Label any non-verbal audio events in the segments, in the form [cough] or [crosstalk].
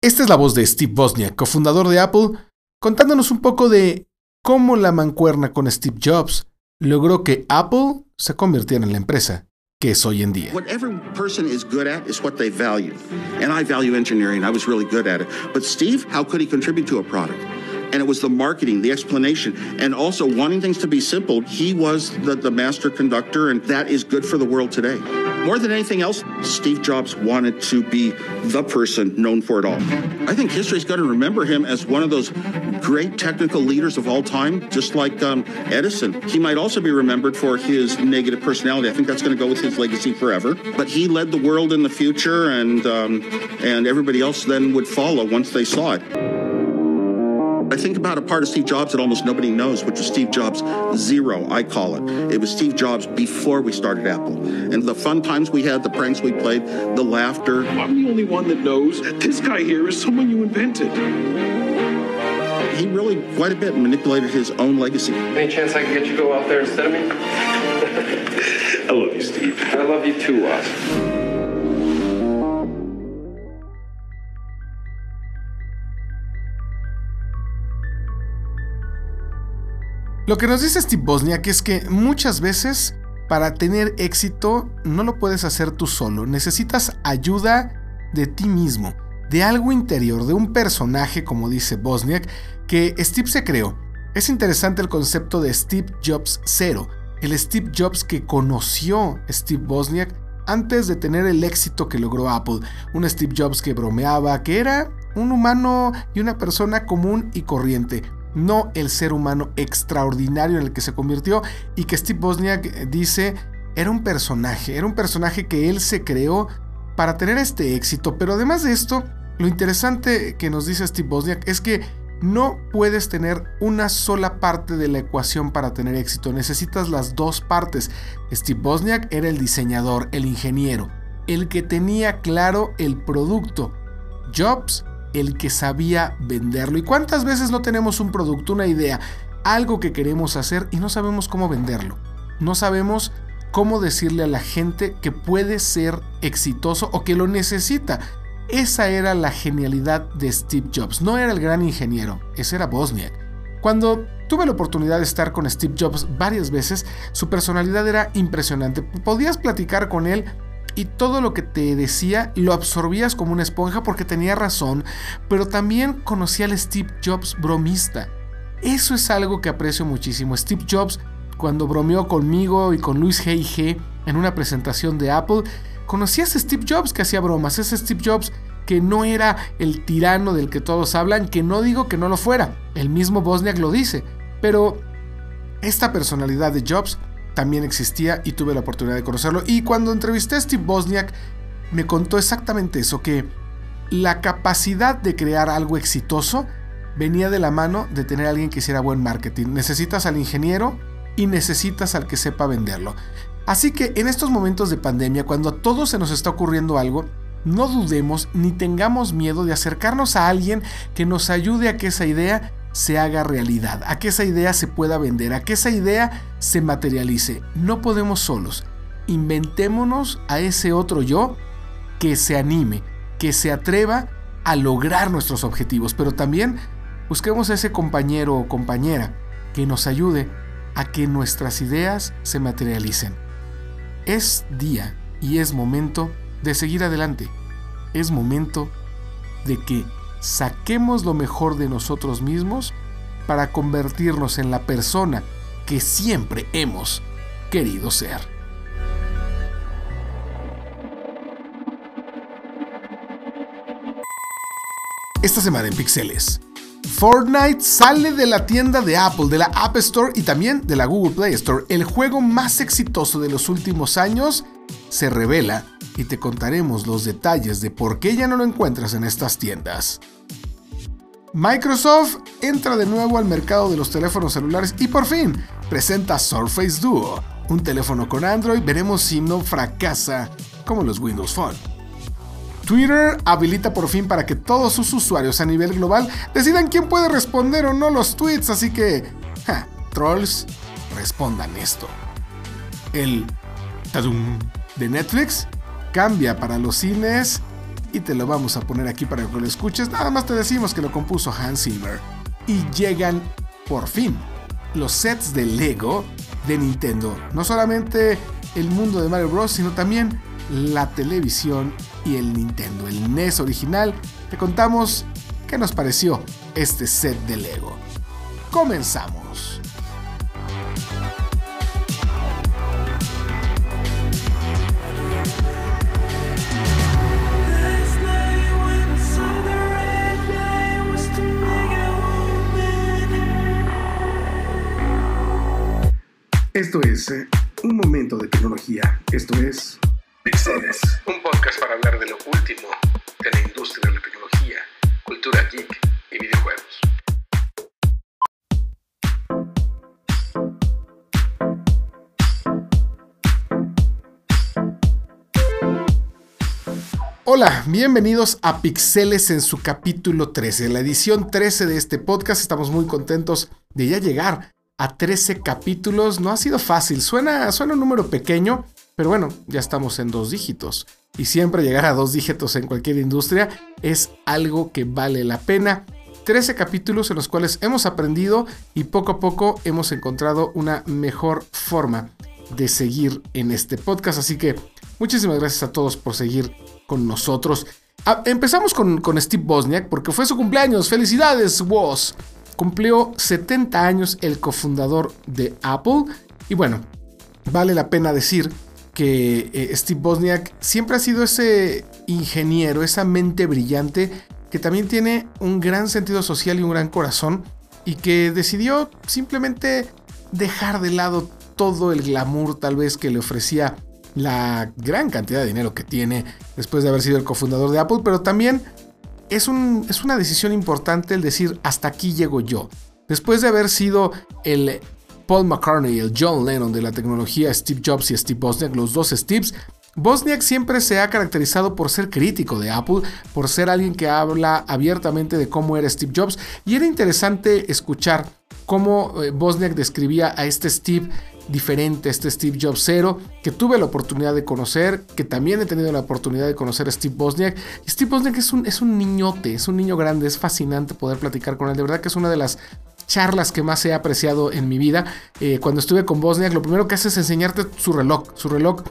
Esta es la voz de Steve Wozniak, cofundador de Apple, contándonos un poco de cómo la mancuerna con Steve Jobs logró que Apple se convirtiera en la empresa que es hoy en día. What every person is good at is what they value. And I value engineering. I was really good at it. But Steve, how could he contribute to a product? And it was the marketing, the explanation, and also wanting things to be simple. He was the, the master conductor, and that is good for the world today. More than anything else, Steve Jobs wanted to be the person known for it all. I think history's going to remember him as one of those great technical leaders of all time, just like um, Edison. He might also be remembered for his negative personality. I think that's going to go with his legacy forever. But he led the world in the future, and um, and everybody else then would follow once they saw it. I think about a part of Steve Jobs that almost nobody knows, which was Steve Jobs zero, I call it. It was Steve Jobs before we started Apple. And the fun times we had, the pranks we played, the laughter. I'm the only one that knows this guy here is someone you invented. He really, quite a bit, manipulated his own legacy. Any chance I can get you to go out there instead of me? [laughs] I love you, Steve. I love you too, Oz. Lo que nos dice Steve Bosniak es que muchas veces para tener éxito no lo puedes hacer tú solo, necesitas ayuda de ti mismo, de algo interior, de un personaje, como dice Bosniak, que Steve se creó. Es interesante el concepto de Steve Jobs cero, el Steve Jobs que conoció Steve Bosniak antes de tener el éxito que logró Apple, un Steve Jobs que bromeaba, que era un humano y una persona común y corriente, no el ser humano extraordinario en el que se convirtió y que Steve Bosniak dice era un personaje, era un personaje que él se creó para tener este éxito, pero además de esto, lo interesante que nos dice Steve Bosniak es que no puedes tener una sola parte de la ecuación para tener éxito, necesitas las dos partes. Steve Bosniak era el diseñador, el ingeniero, el que tenía claro el producto. Jobs el que sabía venderlo. ¿Y cuántas veces no tenemos un producto, una idea, algo que queremos hacer y no sabemos cómo venderlo? No sabemos cómo decirle a la gente que puede ser exitoso o que lo necesita. Esa era la genialidad de Steve Jobs. No era el gran ingeniero, ese era Bosniak. Cuando tuve la oportunidad de estar con Steve Jobs varias veces, su personalidad era impresionante. Podías platicar con él y todo lo que te decía lo absorbías como una esponja porque tenía razón, pero también conocía al Steve Jobs bromista. Eso es algo que aprecio muchísimo. Steve Jobs, cuando bromeó conmigo y con Luis G.I.G. en una presentación de Apple, conocías a Steve Jobs que hacía bromas, ese Steve Jobs que no era el tirano del que todos hablan, que no digo que no lo fuera, el mismo Bosniak lo dice, pero esta personalidad de Jobs también existía y tuve la oportunidad de conocerlo. Y cuando entrevisté a Steve Bosniak, me contó exactamente eso, que la capacidad de crear algo exitoso venía de la mano de tener a alguien que hiciera buen marketing. Necesitas al ingeniero y necesitas al que sepa venderlo. Así que en estos momentos de pandemia, cuando a todos se nos está ocurriendo algo, no dudemos ni tengamos miedo de acercarnos a alguien que nos ayude a que esa idea se haga realidad, a que esa idea se pueda vender, a que esa idea se materialice. No podemos solos. Inventémonos a ese otro yo que se anime, que se atreva a lograr nuestros objetivos, pero también busquemos a ese compañero o compañera que nos ayude a que nuestras ideas se materialicen. Es día y es momento de seguir adelante. Es momento de que saquemos lo mejor de nosotros mismos para convertirnos en la persona que siempre hemos querido ser. Esta semana en Pixeles. Fortnite sale de la tienda de Apple, de la App Store y también de la Google Play Store. El juego más exitoso de los últimos años se revela y te contaremos los detalles de por qué ya no lo encuentras en estas tiendas. Microsoft entra de nuevo al mercado de los teléfonos celulares y por fin presenta Surface Duo, un teléfono con Android, veremos si no fracasa como los Windows Phone. Twitter habilita por fin para que todos sus usuarios a nivel global decidan quién puede responder o no los tweets, así que, trolls, respondan esto. El Tadum de Netflix cambia para los cines y te lo vamos a poner aquí para que lo escuches. Nada más te decimos que lo compuso Hans Zimmer. Y llegan por fin los sets de Lego de Nintendo. No solamente el mundo de Mario Bros, sino también la televisión y el Nintendo, el NES original. Te contamos qué nos pareció este set de Lego. Comenzamos. Esto es eh, un momento de tecnología. Esto es Pixeles. Un podcast para hablar de lo último de la industria de la tecnología, cultura geek y videojuegos. Hola, bienvenidos a Pixeles en su capítulo 13, la edición 13 de este podcast. Estamos muy contentos de ya llegar a 13 capítulos. No ha sido fácil, suena, suena un número pequeño, pero bueno, ya estamos en dos dígitos. Y siempre llegar a dos dígitos en cualquier industria es algo que vale la pena. 13 capítulos en los cuales hemos aprendido y poco a poco hemos encontrado una mejor forma de seguir en este podcast. Así que muchísimas gracias a todos por seguir con nosotros. Ah, empezamos con, con, Steve Bosniak porque fue su cumpleaños. Felicidades, Woz. Cumplió 70 años el cofundador de Apple. Y bueno, vale la pena decir que eh, Steve Bosniak siempre ha sido ese ingeniero, esa mente brillante que también tiene un gran sentido social y un gran corazón y que decidió simplemente dejar de lado todo el glamour tal vez que le ofrecía la gran cantidad de dinero que tiene después de haber sido el cofundador de Apple, pero también es, un, es una decisión importante el decir hasta aquí llego yo. Después de haber sido el Paul McCartney el John Lennon de la tecnología, Steve Jobs y Steve Bosniak, los dos Steves, Bosniak siempre se ha caracterizado por ser crítico de Apple, por ser alguien que habla abiertamente de cómo era Steve Jobs, y era interesante escuchar cómo eh, Bosniak describía a este Steve diferente, este Steve Jobs cero, que tuve la oportunidad de conocer, que también he tenido la oportunidad de conocer a Steve Bosniak. Steve Bosniak es un, es un niñote, es un niño grande, es fascinante poder platicar con él. De verdad que es una de las charlas que más he apreciado en mi vida. Eh, cuando estuve con Bosniak, lo primero que hace es enseñarte su reloj, su reloj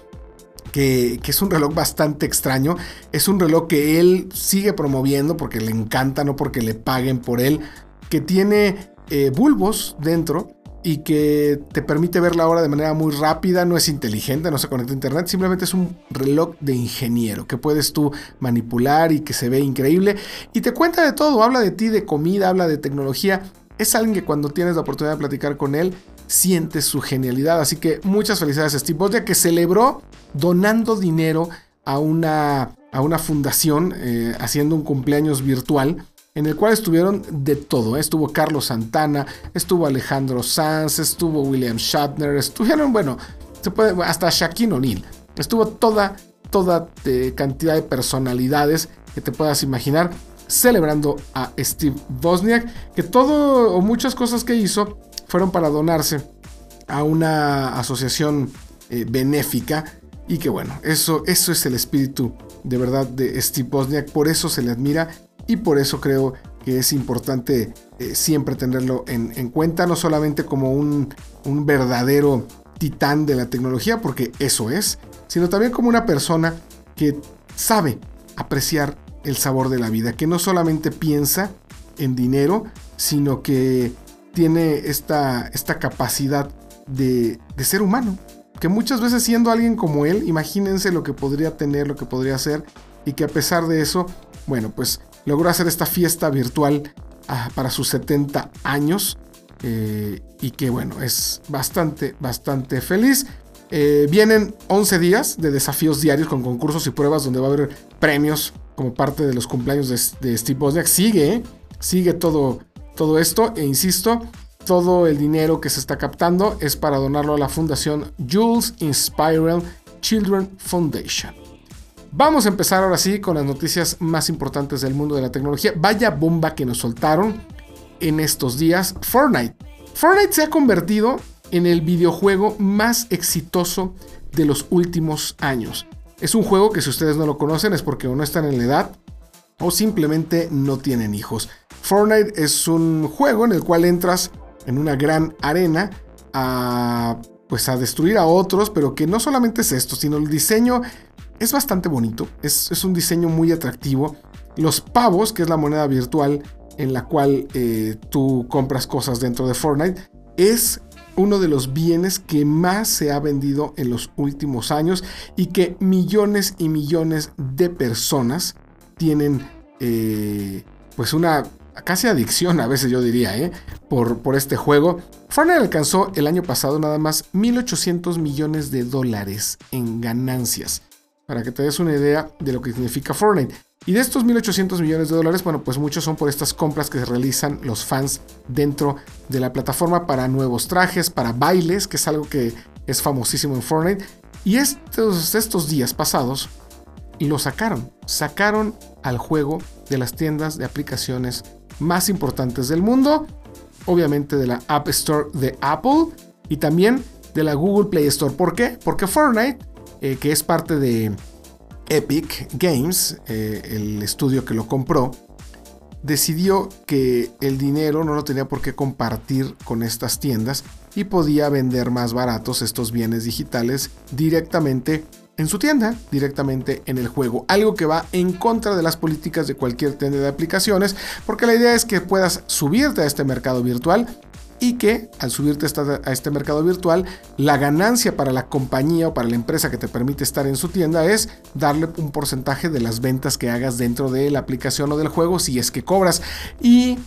que, que, es un reloj bastante extraño. Es un reloj que él sigue promoviendo porque le encanta, no porque le paguen por él. Que tiene eh, bulbos dentro y que te permite ver la hora de manera muy rápida, no es inteligente, no se conecta a internet, simplemente es un reloj de ingeniero que puedes tú manipular y que se ve increíble. Y te cuenta de todo, habla de ti, de comida, habla de tecnología, es alguien que cuando tienes la oportunidad de platicar con él, sientes su genialidad, así que muchas felicidades a Steve Bosnia que celebró donando dinero a una, a una fundación, eh, haciendo un cumpleaños virtual en el cual estuvieron de todo. Estuvo Carlos Santana, estuvo Alejandro Sanz, estuvo William Shatner, estuvieron, bueno, hasta Shaquille O'Neal. Estuvo toda, toda eh, cantidad de personalidades que te puedas imaginar celebrando a Steve Bosniak, que todo o muchas cosas que hizo fueron para donarse a una asociación eh, benéfica y que bueno, eso, eso es el espíritu de verdad de Steve Bosniak, por eso se le admira y por eso creo que es importante eh, siempre tenerlo en, cuenta, no solamente como un, un verdadero titán de la tecnología, porque eso es, sino también como una persona que sabe apreciar el sabor de la vida, que no solamente piensa en dinero, sino que tiene esta, esta capacidad de, de, ser humano. Que muchas veces siendo alguien como él, imagínense lo que podría tener, lo que podría hacer, y que a pesar de eso, bueno, pues logró hacer esta fiesta virtual ah, para sus 70 años. Eh, y que bueno, es bastante, bastante feliz. Eh, vienen 11 días de desafíos diarios con concursos y pruebas donde va a haber premios como parte de los cumpleaños de, Steve Wozniak. Sigue, ¿eh? sigue todo, todo esto e insisto, todo el dinero que se está captando es para donarlo a la fundación Jules Inspiral Children Foundation. Vamos a empezar ahora sí con las noticias más importantes del mundo de la tecnología. Vaya bomba que nos soltaron en estos días. Fortnite. Fortnite se ha convertido en el videojuego más exitoso de los últimos años. Es un juego que si ustedes no lo conocen es porque o no están en la edad o simplemente no tienen hijos. Fortnite es un juego en el cual entras en una gran arena a pues a destruir a otros, pero que no solamente es esto, sino el diseño es bastante bonito, es, un diseño muy atractivo. Los pavos, que es la moneda virtual en la cual eh, tú compras cosas dentro de Fortnite, es uno de los bienes que más se ha vendido en los últimos años y que millones y millones de personas tienen eh, pues una casi adicción a veces yo diría, ¿eh? por, por este juego. Fortnite alcanzó el año pasado nada más 1.800 millones de dólares en ganancias. Para que te des una idea de lo que significa Fortnite. Y de estos 1.800 millones de dólares, bueno, pues muchos son por estas compras que realizan los fans dentro de la plataforma para nuevos trajes, para bailes, que es algo que es famosísimo en Fortnite. Y estos, estos días pasados lo sacaron. Sacaron al juego de las tiendas de aplicaciones más importantes del mundo, obviamente de la App Store de Apple y también de la Google Play Store. ¿Por qué? Porque Fortnite, eh, que es parte de Epic Games, eh, el estudio que lo compró, decidió que el dinero no lo tenía por qué compartir con estas tiendas y podía vender más baratos estos bienes digitales directamente en su tienda, directamente en el juego. Algo que va en contra de las políticas de cualquier tienda de aplicaciones, porque la idea es que puedas subirte a este mercado virtual y que al subirte a este mercado virtual, la ganancia para la compañía o para la empresa que te permite estar en su tienda es darle un porcentaje de las ventas que hagas dentro de la aplicación o del juego si es que cobras. Y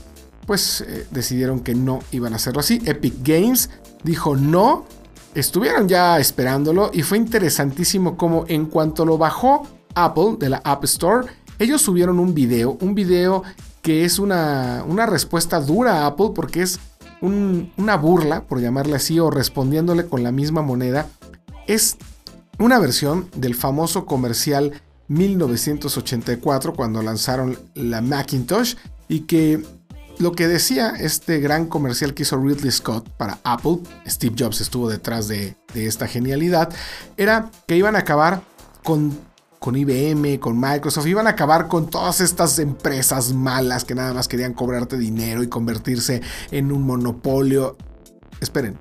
pues eh, decidieron que no iban a hacerlo así. Epic Games dijo no, estuvieron ya esperándolo y fue interesantísimo como en cuanto lo bajó Apple de la App Store, ellos subieron un video, un video que es una, una respuesta dura a Apple porque es una burla, por llamarle así, o respondiéndole con la misma moneda. Es una versión del famoso comercial 1984 cuando lanzaron la Macintosh y que lo que decía este gran comercial que hizo Ridley Scott para Apple, Steve Jobs estuvo detrás de, esta genialidad, era que iban a acabar con, con IBM, con Microsoft, iban a acabar con todas estas empresas malas que nada más querían cobrarte dinero y convertirse en un monopolio. Esperen,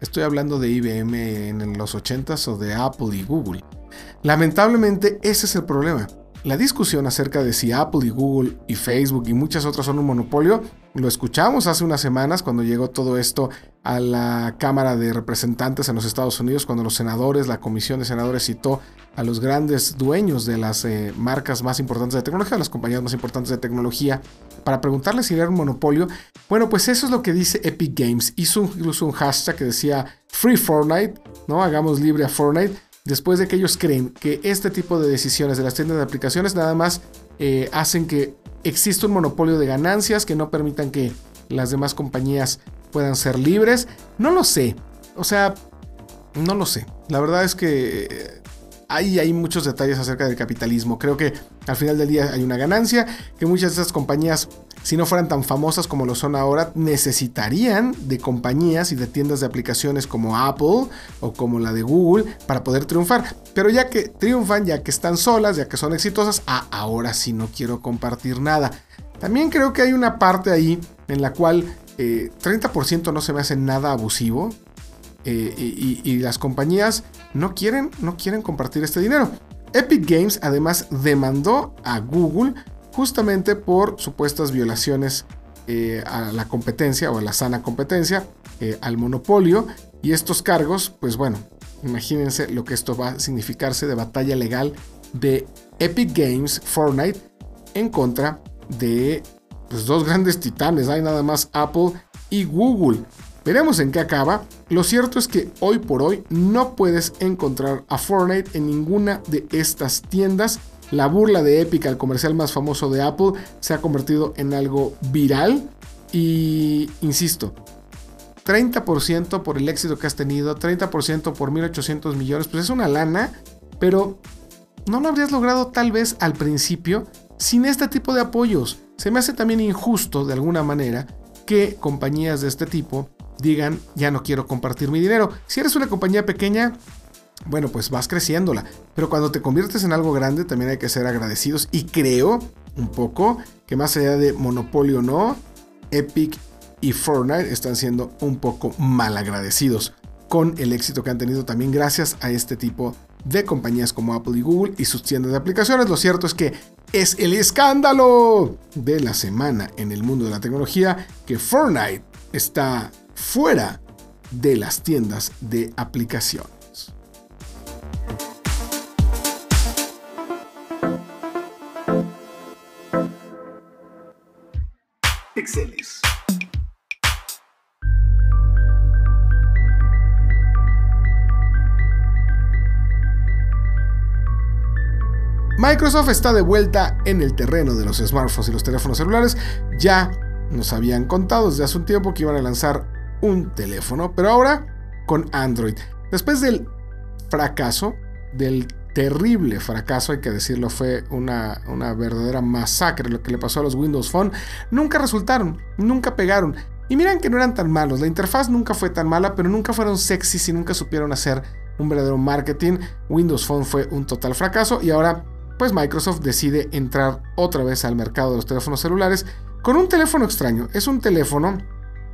estoy hablando de IBM en los 80s o de Apple y Google. Lamentablemente ese es el problema. La discusión acerca de si Apple y Google y Facebook y muchas otras son un monopolio, lo escuchamos hace unas semanas cuando llegó todo esto a la Cámara de Representantes en los Estados Unidos, cuando los senadores, la Comisión de Senadores citó a los grandes dueños de las eh, marcas más importantes de tecnología, las compañías más importantes de tecnología, para preguntarles si era un monopolio. Bueno, pues eso es lo que dice Epic Games. Hizo incluso un hashtag que decía Free Fortnite, ¿no? Hagamos libre a Fortnite después de que ellos creen que este tipo de decisiones de las tiendas de aplicaciones nada más eh, hacen que exista un monopolio de ganancias que no permitan que las demás compañías puedan ser libres. No lo sé. O sea, no lo sé. La verdad es que eh, ahí hay muchos detalles acerca del capitalismo. Creo que al final del día hay una ganancia, que muchas de esas compañías si no fueran tan famosas como lo son ahora, necesitarían de compañías y de tiendas de aplicaciones como Apple o como la de Google para poder triunfar. Pero ya que triunfan, ya que están solas, ya que son exitosas, ah, ahora sí no quiero compartir nada. También creo que hay una parte ahí en la cual 30% eh, no se me hace nada abusivo. Eh, y, y, las compañías no quieren, no quieren compartir este dinero. Epic Games además demandó a Google justamente por supuestas violaciones eh, a la competencia o a la sana competencia, eh, al monopolio. Y estos cargos, pues bueno, imagínense lo que esto va a significarse de batalla legal de Epic Games Fortnite en contra de pues, dos grandes titanes. Hay nada más Apple y Google. Veremos en qué acaba. Lo cierto es que hoy por hoy no puedes encontrar a Fortnite en ninguna de estas tiendas la burla de Epic al comercial más famoso de Apple se ha convertido en algo viral y, insisto, 30% por el éxito que has tenido, 30% por 1.800 millones, pues es una lana, pero no lo habrías logrado tal vez al principio sin este tipo de apoyos. Se me hace también injusto de alguna manera que compañías de este tipo digan, ya no quiero compartir mi dinero. Si eres una compañía pequeña, bueno, pues vas creciéndola. Pero cuando te conviertes en algo grande también hay que ser agradecidos. Y creo un poco que más allá de Monopolio no, Epic y Fortnite están siendo un poco mal agradecidos con el éxito que han tenido también gracias a este tipo de compañías como Apple y Google y sus tiendas de aplicaciones. Lo cierto es que es el escándalo de la semana en el mundo de la tecnología que Fortnite está fuera de las tiendas de aplicaciones. Microsoft está de vuelta en el terreno de los smartphones y los teléfonos celulares. Ya nos habían contado desde hace un tiempo que iban a lanzar un teléfono, pero ahora con Android. Después del fracaso, del terrible fracaso, hay que decirlo, fue una, una verdadera masacre lo que le pasó a los Windows Phone, nunca resultaron, nunca pegaron. Y miran que no eran tan malos, la interfaz nunca fue tan mala, pero nunca fueron sexys y nunca supieron hacer un verdadero marketing. Windows Phone fue un total fracaso y ahora pues Microsoft decide entrar otra vez al mercado de los teléfonos celulares con un teléfono extraño. Es un teléfono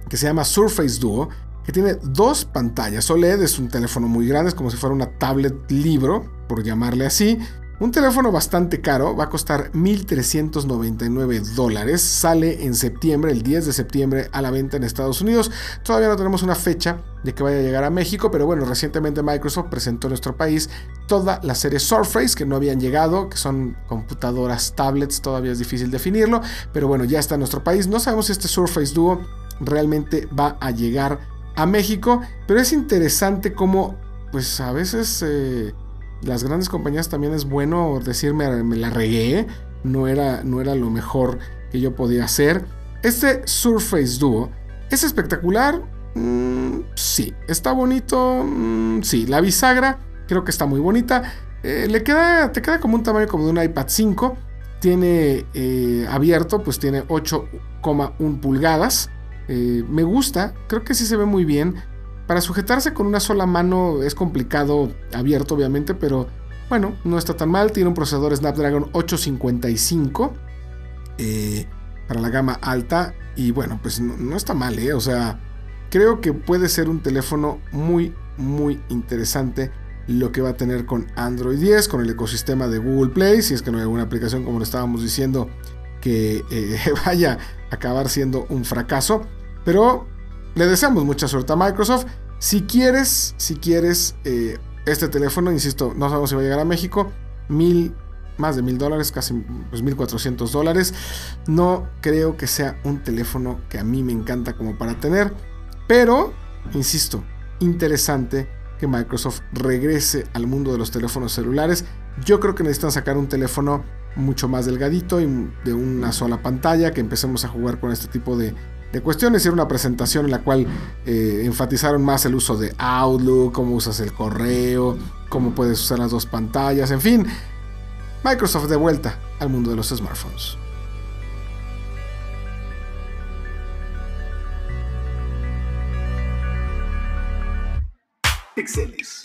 que se llama Surface Duo, que tiene dos pantallas OLED, es un teléfono muy grande, es como si fuera una tablet libro, por llamarle así, un teléfono bastante caro, va a costar 1.399 dólares, sale en septiembre, el 10 de septiembre a la venta en Estados Unidos. Todavía no tenemos una fecha de que vaya a llegar a México, pero bueno, recientemente Microsoft presentó en nuestro país toda la serie Surface que no habían llegado, que son computadoras, tablets, todavía es difícil definirlo, pero bueno, ya está en nuestro país. No sabemos si este Surface Duo realmente va a llegar a México, pero es interesante cómo, pues a veces... Eh, las grandes compañías también es bueno decirme me la regué, no era, no era lo mejor que yo podía hacer. Este Surface Duo es espectacular, mm, sí. Está bonito, mm, sí. La bisagra creo que está muy bonita. Eh, le queda, te queda como un tamaño como de un iPad 5. Tiene eh, abierto, pues tiene 8,1 pulgadas. Eh, me gusta, creo que sí se ve muy bien. Para sujetarse con una sola mano es complicado, abierto obviamente, pero bueno, no está tan mal. Tiene un procesador Snapdragon 855 eh, para la gama alta y bueno, pues no, está mal, ¿eh? O sea, creo que puede ser un teléfono muy, muy interesante lo que va a tener con Android 10, con el ecosistema de Google Play, si es que no hay alguna aplicación como lo estábamos diciendo que eh, [laughs] vaya a acabar siendo un fracaso. Pero le deseamos mucha suerte a Microsoft. Si quieres, si quieres eh, este teléfono, insisto, no sabemos si va a llegar a México, mil, más de mil dólares, casi pues, mil cuatrocientos dólares. No creo que sea un teléfono que a mí me encanta como para tener, pero, insisto, interesante que Microsoft regrese al mundo de los teléfonos celulares. Yo creo que necesitan sacar un teléfono mucho más delgadito y de una sola pantalla, que empecemos a jugar con este tipo de, de cuestiones. Era una presentación en la cual eh, enfatizaron más el uso de Outlook, cómo usas el correo, cómo puedes usar las dos pantallas, en fin. Microsoft de vuelta al mundo de los smartphones. Pixeles.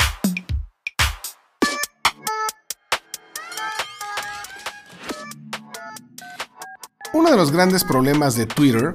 Uno de los grandes problemas de Twitter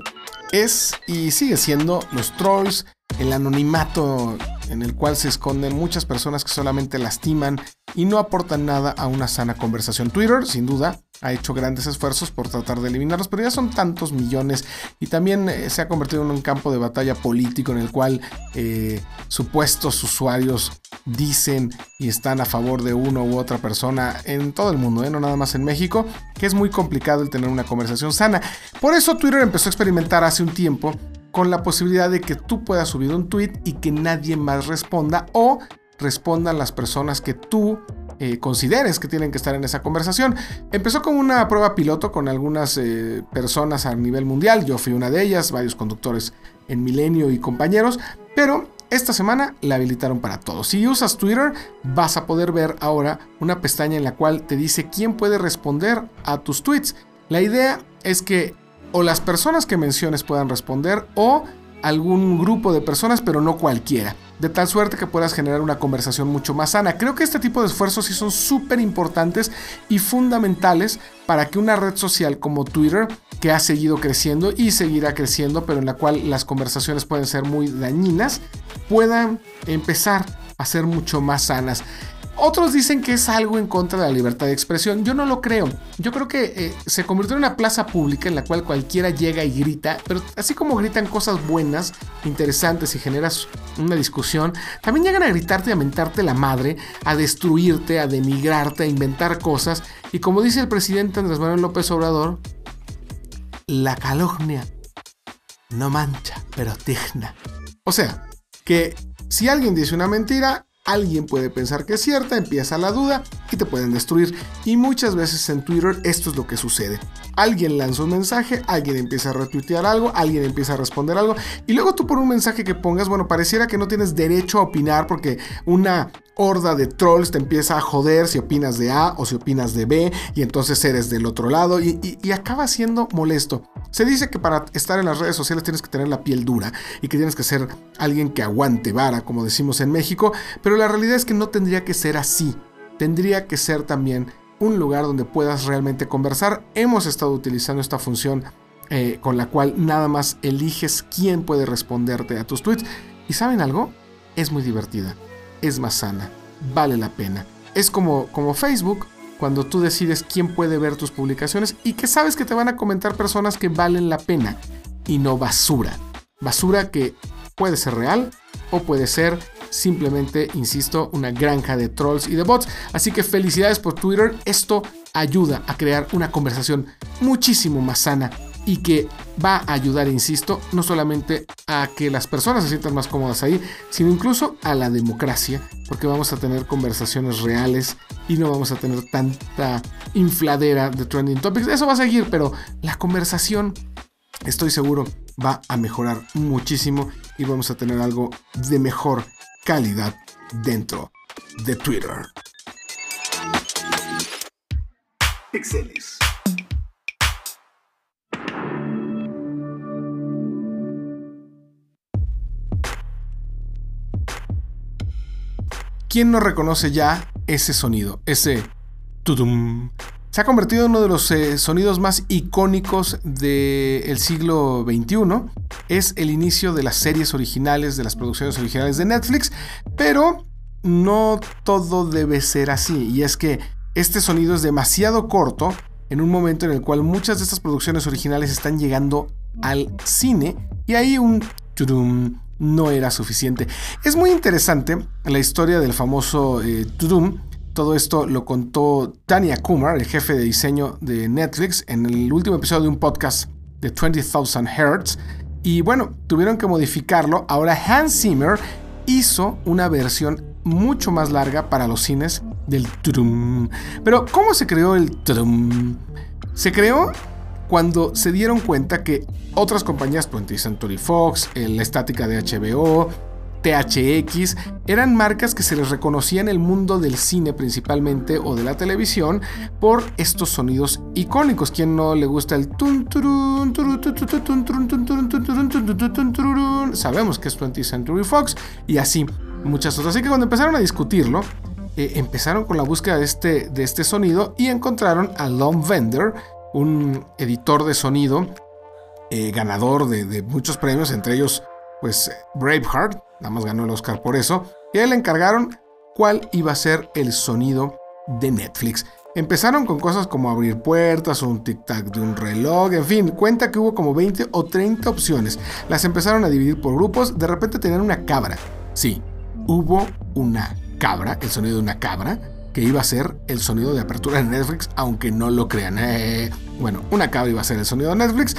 es y sigue siendo los trolls, el anonimato en el cual se esconden muchas personas que solamente lastiman y no aportan nada a una sana conversación. Twitter, sin duda, ha hecho grandes esfuerzos por tratar de eliminarlos, pero ya son tantos millones y también eh, se ha convertido en un campo de batalla político en el cual eh, supuestos usuarios dicen y están a favor de uno u otra persona en todo el mundo, ¿eh? no nada más en México, que es muy complicado el tener una conversación sana. Por eso Twitter empezó a experimentar hace un tiempo con la posibilidad de que tú puedas subir un tweet y que nadie más responda o respondan las personas que tú eh, consideres que tienen que estar en esa conversación. Empezó con una prueba piloto con algunas eh, personas a nivel mundial, yo fui una de ellas, varios conductores en Milenio y compañeros, pero esta semana la habilitaron para todos. Si usas Twitter, vas a poder ver ahora una pestaña en la cual te dice quién puede responder a tus tweets. La idea es que o las personas que menciones puedan responder o algún grupo de personas, pero no cualquiera. De tal suerte que puedas generar una conversación mucho más sana. Creo que este tipo de esfuerzos sí son súper importantes y fundamentales para que una red social como Twitter, que ha seguido creciendo y seguirá creciendo, pero en la cual las conversaciones pueden ser muy dañinas, puedan empezar a ser mucho más sanas. Otros dicen que es algo en contra de la libertad de expresión. Yo no lo creo. Yo creo que eh, se convirtió en una plaza pública en la cual cualquiera llega y grita, pero así como gritan cosas buenas, interesantes y generas una discusión, también llegan a gritarte y a mentarte la madre, a destruirte, a denigrarte, a inventar cosas. Y como dice el presidente Andrés Manuel López Obrador, la calognia no mancha, pero digna. O sea, que si alguien dice una mentira, Alguien puede pensar que es cierta, empieza la duda y te pueden destruir. Y muchas veces en Twitter esto es lo que sucede. Alguien lanza un mensaje, alguien empieza a retuitear algo, alguien empieza a responder algo y luego tú por un mensaje que pongas, bueno, pareciera que no tienes derecho a opinar porque una horda de trolls te empieza a joder si opinas de A o si opinas de B y entonces eres del otro lado y, acaba siendo molesto. Se dice que para estar en las redes sociales tienes que tener la piel dura y que tienes que ser alguien que aguante vara, como decimos en México, pero la realidad es que no tendría que ser así. Tendría que ser también un lugar donde puedas realmente conversar. Hemos estado utilizando esta función eh, con la cual nada más eliges quién puede responderte a tus tweets. ¿Y saben algo? Es muy divertida es más sana, vale la pena. Es como, como Facebook, cuando tú decides quién puede ver tus publicaciones y que sabes que te van a comentar personas que valen la pena y no basura. Basura que puede ser real o puede ser simplemente, insisto, una granja de trolls y de bots. Así que felicidades por Twitter. Esto ayuda a crear una conversación muchísimo más sana y que va a ayudar, insisto, no solamente a que las personas se sientan más cómodas ahí, sino incluso a la democracia, porque vamos a tener conversaciones reales y no vamos a tener tanta infladera de trending topics. Eso va a seguir, pero la conversación, estoy seguro, va a mejorar muchísimo y vamos a tener algo de mejor calidad dentro de Twitter. Pixeles. ¿Quién no reconoce ya ese sonido? Ese tudum. Se ha convertido en uno de los eh, sonidos más icónicos del siglo XXI. Es el inicio de las series originales, de las producciones originales de Netflix, pero no todo debe ser así. Y es que este sonido es demasiado corto en un momento en el cual muchas de estas producciones originales están llegando al cine y hay un tudum no era suficiente. Es muy interesante la historia del famoso eh. Todo esto lo contó Tania Kumar, el jefe de diseño de Netflix, en el último episodio de un podcast de 20,000 Hertz. Y bueno, tuvieron que modificarlo. Ahora Hans Zimmer hizo una versión mucho más larga para los cines del Tudum. Pero, ¿cómo se creó el Tudum? Se creó cuando se dieron cuenta que otras compañías, 20th Century Fox, la estática de HBO, THX, eran marcas que se les reconocía en el mundo del cine principalmente o de la televisión por estos sonidos icónicos. ¿Quién no le gusta el Sabemos que es 20th Century Fox y así muchas otras. Así que cuando empezaron a discutirlo, empezaron con la búsqueda de este, de este sonido y encontraron a Lone Vendor, un editor de sonido eh, ganador de, muchos premios, entre ellos pues Braveheart, nada más ganó el Oscar por eso, y a él le encargaron cuál iba a ser el sonido de Netflix. Empezaron con cosas como abrir puertas, un tic-tac de un reloj, en fin, cuenta que hubo como 20 o 30 opciones. Las empezaron a dividir por grupos, de repente tenían una cabra. Sí, hubo una cabra, el sonido de una cabra, que iba a ser el sonido de apertura de Netflix, aunque no lo crean. Eh, bueno, una cabra iba a ser el sonido de Netflix.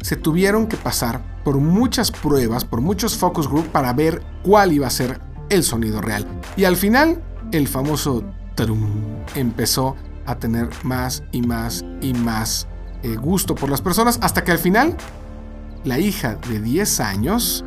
Se tuvieron que pasar por muchas pruebas, por muchos focus group para ver cuál iba a ser el sonido real. Y al final, el famoso trum empezó a tener más y más y más eh, gusto por las personas, hasta que al final, la hija de 10 años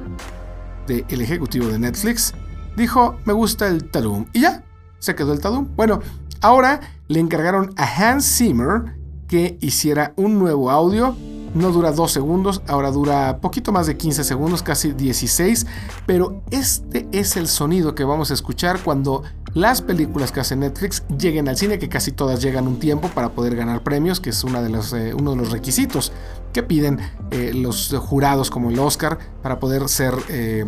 del ejecutivo de Netflix dijo, me gusta el tarum. Y ya, se quedó el Tadum. Bueno, ahora le encargaron a Hans Zimmer que hiciera un nuevo audio, no dura 2 segundos, ahora dura poquito más de 15 segundos, casi 16, pero este es el sonido que vamos a escuchar cuando las películas que hace Netflix lleguen al cine, que casi todas llegan un tiempo para poder ganar premios, que es una de eh, uno de los requisitos que piden eh, los jurados como el Oscar para poder ser... Eh,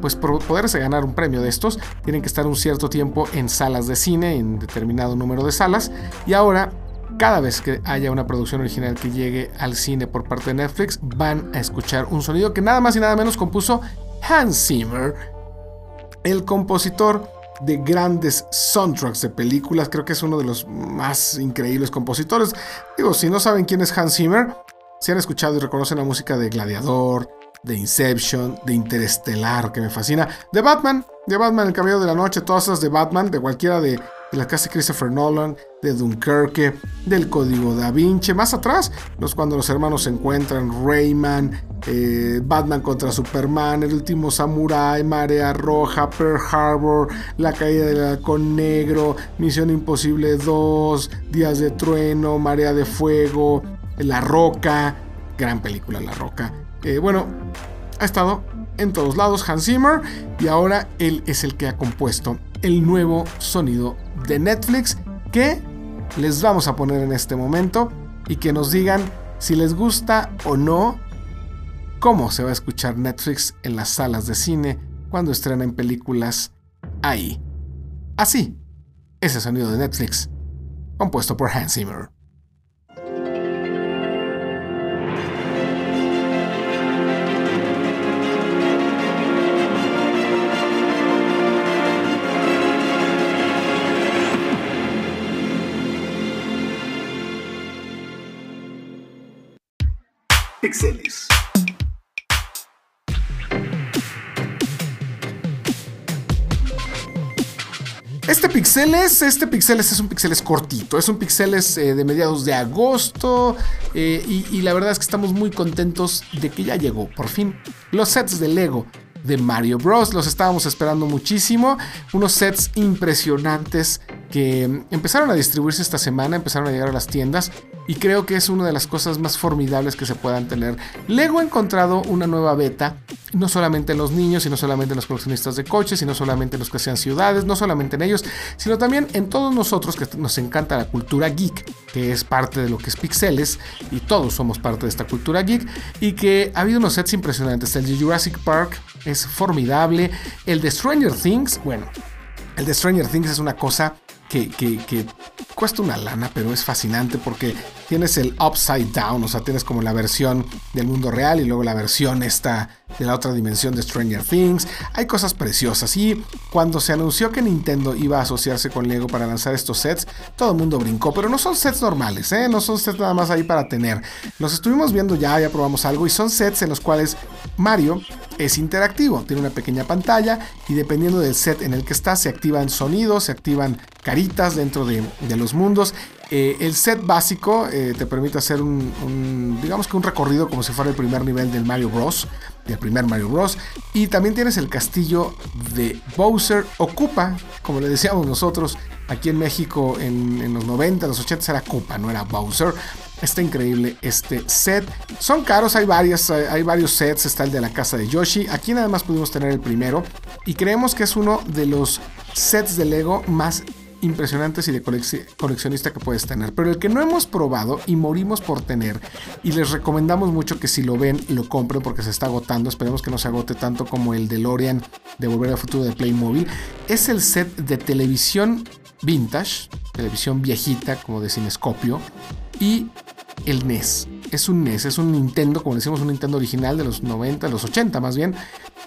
pues por poderse ganar un premio de estos, tienen que estar un cierto tiempo en salas de cine, en determinado número de salas, y ahora cada vez que haya una producción original que llegue al cine por parte de Netflix, van a escuchar un sonido que nada más y nada menos compuso Hans Zimmer, el compositor de grandes soundtracks de películas. Creo que es uno de los más increíbles compositores. Digo, si no saben quién es Hans Zimmer, si han escuchado y reconocen la música de Gladiador, de Inception, de Interestelar, que me fascina, de Batman, de Batman, El Caballero de la Noche, todas esas de Batman, de cualquiera de, la casa de Christopher Nolan, de Dunkerque, del Código Da Vinci, más atrás, los cuando los hermanos se encuentran, Rayman, eh, Batman contra Superman, El último Samurai, Marea Roja, Pearl Harbor, La caída del halcón negro, Misión Imposible 2, Días de Trueno, Marea de Fuego, La Roca, gran película La Roca. Eh, bueno, ha estado en todos lados Hans Zimmer y ahora él es el que ha compuesto el nuevo sonido de Netflix que les vamos a poner en este momento y que nos digan si les gusta o no cómo se va a escuchar Netflix en las salas de cine cuando estrenen películas ahí. Así, ese sonido de Netflix, compuesto por Hans Zimmer. Pixeles. Este Pixeles, este Pixeles es un Pixeles cortito, es un Pixeles eh, de mediados de agosto eh, y, y la verdad es que estamos muy contentos de que ya llegó, por fin, los sets de Lego de Mario Bros. Los estábamos esperando muchísimo. Unos sets impresionantes que empezaron a distribuirse esta semana, empezaron a llegar a las tiendas y creo que es una de las cosas más formidables que se puedan tener. Lego ha encontrado una nueva beta, no solamente en los niños, y no solamente en los coleccionistas de coches, y no solamente en los que sean ciudades, no solamente en ellos, sino también en todos nosotros que nos encanta la cultura geek, que es parte de lo que es Pixeles, y todos somos parte de esta cultura geek, y que ha habido unos sets impresionantes. El de Jurassic Park es formidable, el de Stranger Things, bueno, el de Stranger Things es una cosa que, que, cuesta una lana, pero es fascinante porque tienes el upside down, o sea, tienes como la versión del mundo real y luego la versión esta de la otra dimensión de Stranger Things. Hay cosas preciosas y cuando se anunció que Nintendo iba a asociarse con Lego para lanzar estos sets, todo el mundo brincó, pero no son sets normales, ¿eh? no son sets nada más ahí para tener. Los estuvimos viendo ya, ya probamos algo y son sets en los cuales Mario es interactivo, tiene una pequeña pantalla y dependiendo del set en el que está se activan sonidos, se activan caritas dentro de, los mundos. Eh, el set básico eh, te permite hacer un, digamos que un recorrido como si fuera el primer nivel del Mario Bros. Del primer Mario Bros. Y también tienes el castillo de Bowser. Ocupa, como le decíamos nosotros, aquí en México en, los 90, los 80 era Koopa, no era Bowser. Está increíble este set. Son caros, hay, varias, hay varios sets. Está el de la casa de Yoshi. Aquí nada más pudimos tener el primero. Y creemos que es uno de los sets de Lego más impresionantes y de coleccionista que puedes tener. Pero el que no hemos probado y morimos por tener, y les recomendamos mucho que si lo ven, lo compren porque se está agotando. Esperemos que no se agote tanto como el de Lorian de Volver al Futuro de Playmobil. Es el set de televisión vintage, televisión viejita, como de cinescopio, y el NES. Es un NES, es un Nintendo, como decimos, un Nintendo original de los 90, los 80 más bien,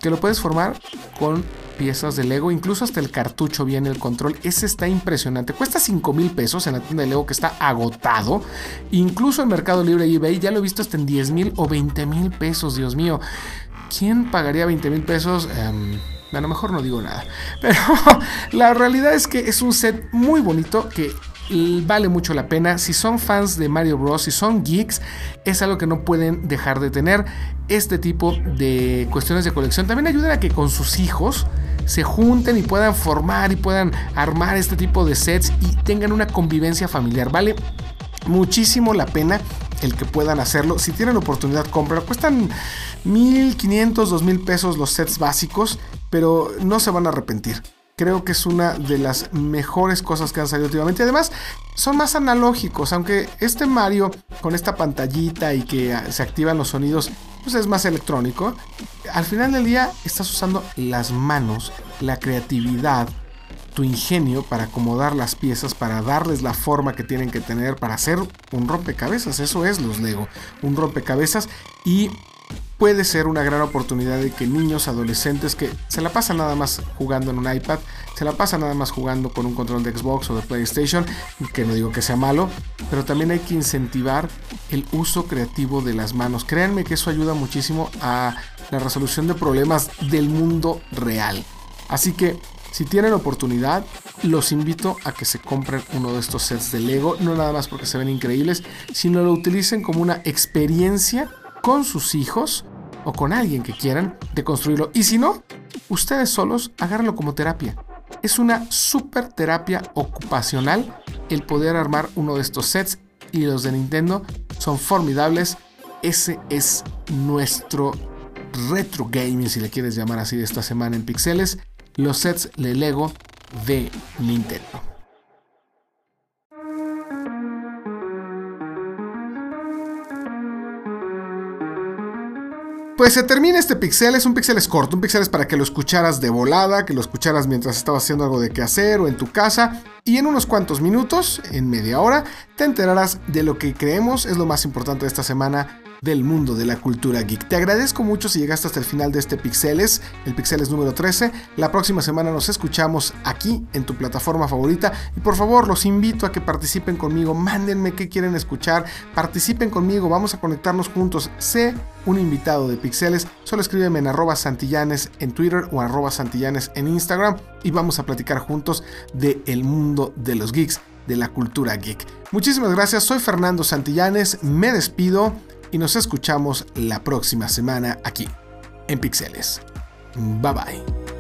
que lo puedes formar con piezas de Lego, incluso hasta el cartucho viene el control. Ese está impresionante. Cuesta 5 mil pesos en la tienda de Lego que está agotado. Incluso en Mercado Libre y eBay ya lo he visto hasta en 10 mil o 20 mil pesos, Dios mío. ¿Quién pagaría 20 mil pesos? Em, a lo mejor no digo nada. [laughs] Pero la realidad es que es un set muy bonito que vale mucho la pena. Si son fans de Mario Bros, si son geeks, es algo que no pueden dejar de tener. Este tipo de cuestiones de colección también ayudan a que con sus hijos se junten y puedan formar y puedan armar este tipo de sets y tengan una convivencia familiar. Vale muchísimo la pena el que puedan hacerlo. Si tienen oportunidad, compren. Cuestan 1500, 2000 pesos los sets básicos, pero no se van a arrepentir. Creo que es una de las mejores cosas que han salido últimamente. Además, son más analógicos, aunque este Mario con esta pantallita y que se activan los sonidos, pues es más electrónico. Al final del día estás usando las manos, la creatividad, tu ingenio para acomodar las piezas, para darles la forma que tienen que tener, para hacer un rompecabezas. Eso es los Lego, un rompecabezas. Y puede ser una gran oportunidad de que niños, adolescentes que se la pasan nada más jugando en un iPad, se la pasan nada más jugando con un control de Xbox o de PlayStation, que no digo que sea malo, pero también hay que incentivar el uso creativo de las manos. Créanme que eso ayuda muchísimo a la resolución de problemas del mundo real. Así que si tienen oportunidad, los invito a que se compren uno de estos sets de Lego, no nada más porque se ven increíbles, sino lo utilicen como una experiencia con sus hijos o con alguien que quieran de construirlo. Y si no, ustedes solos agárrenlo como terapia. Es una super terapia ocupacional el poder armar uno de estos sets y los de Nintendo son formidables. Ese es nuestro retro gaming, si le quieres llamar así, de esta semana en pixeles. Los sets de Lego de Nintendo. Pues se termina este pixel, es un pixel es corto, un pixel es para que lo escucharas de volada, que lo escucharas mientras estabas haciendo algo de qué hacer o en tu casa. Y en unos cuantos minutos, en media hora, te enterarás de lo que creemos es lo más importante de esta semana del mundo de la cultura geek. Te agradezco mucho si llegaste hasta el final de este Pixeles, el Pixeles número 13. La próxima semana nos escuchamos aquí en tu plataforma favorita y por favor los invito a que participen conmigo, mándenme qué quieren escuchar, participen conmigo, vamos a conectarnos juntos. Sé un invitado de Pixeles, solo escríbeme en arroba santillanes en Twitter o arroba santillanes en Instagram y vamos a platicar juntos de el mundo de los geeks, de la cultura geek. Muchísimas gracias, soy Fernando Santillanes, me despido y nos escuchamos la próxima semana aquí en Pixeles. Bye bye.